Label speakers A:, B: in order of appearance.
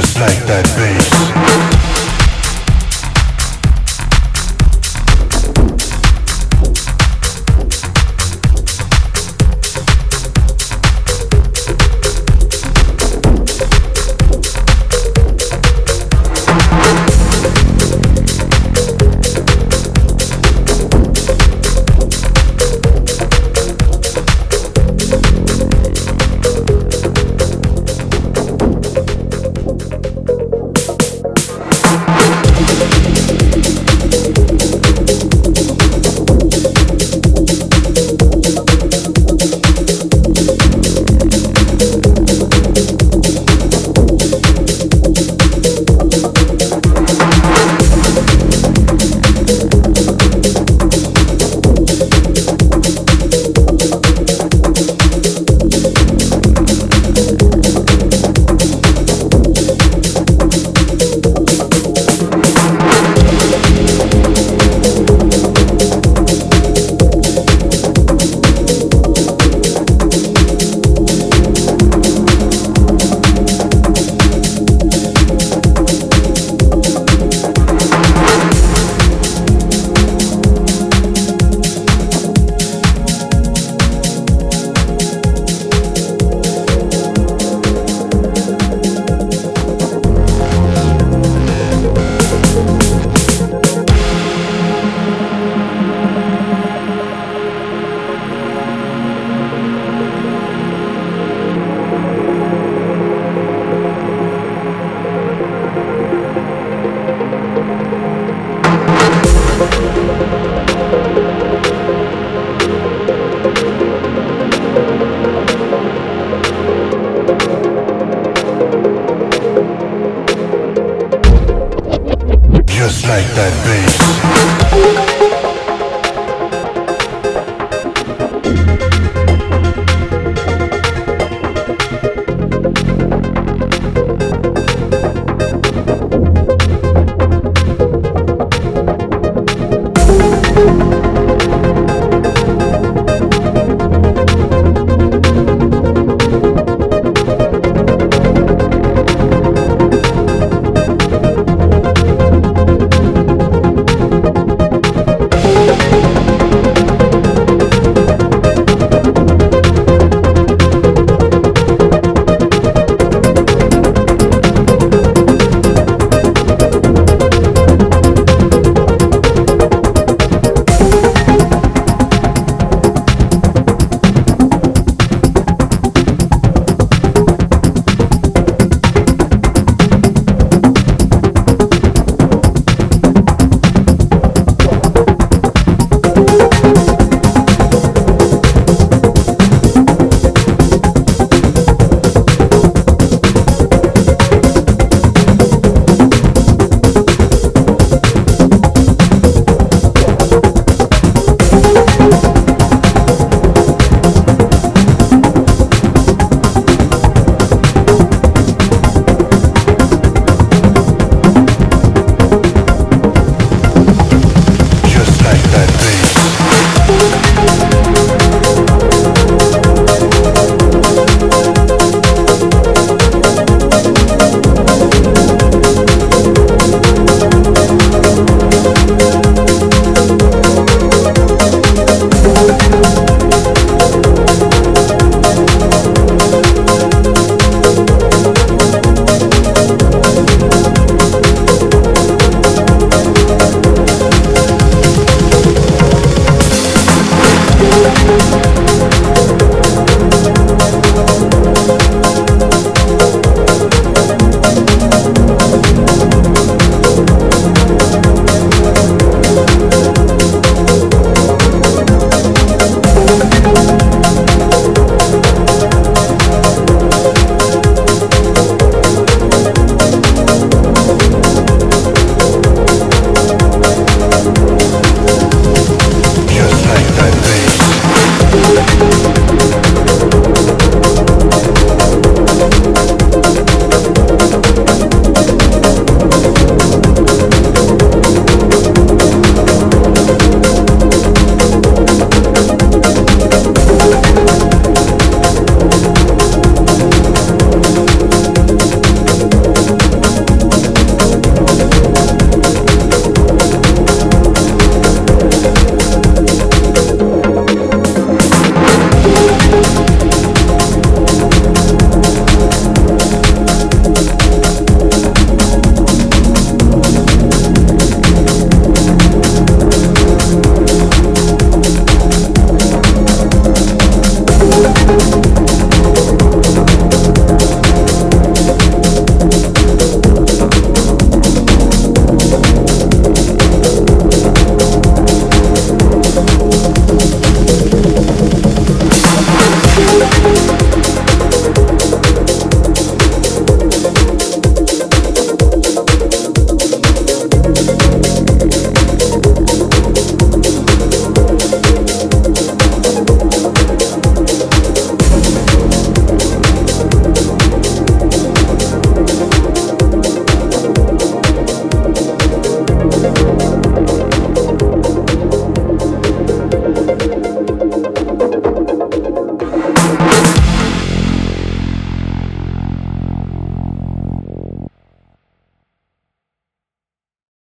A: just like that bass. that bass.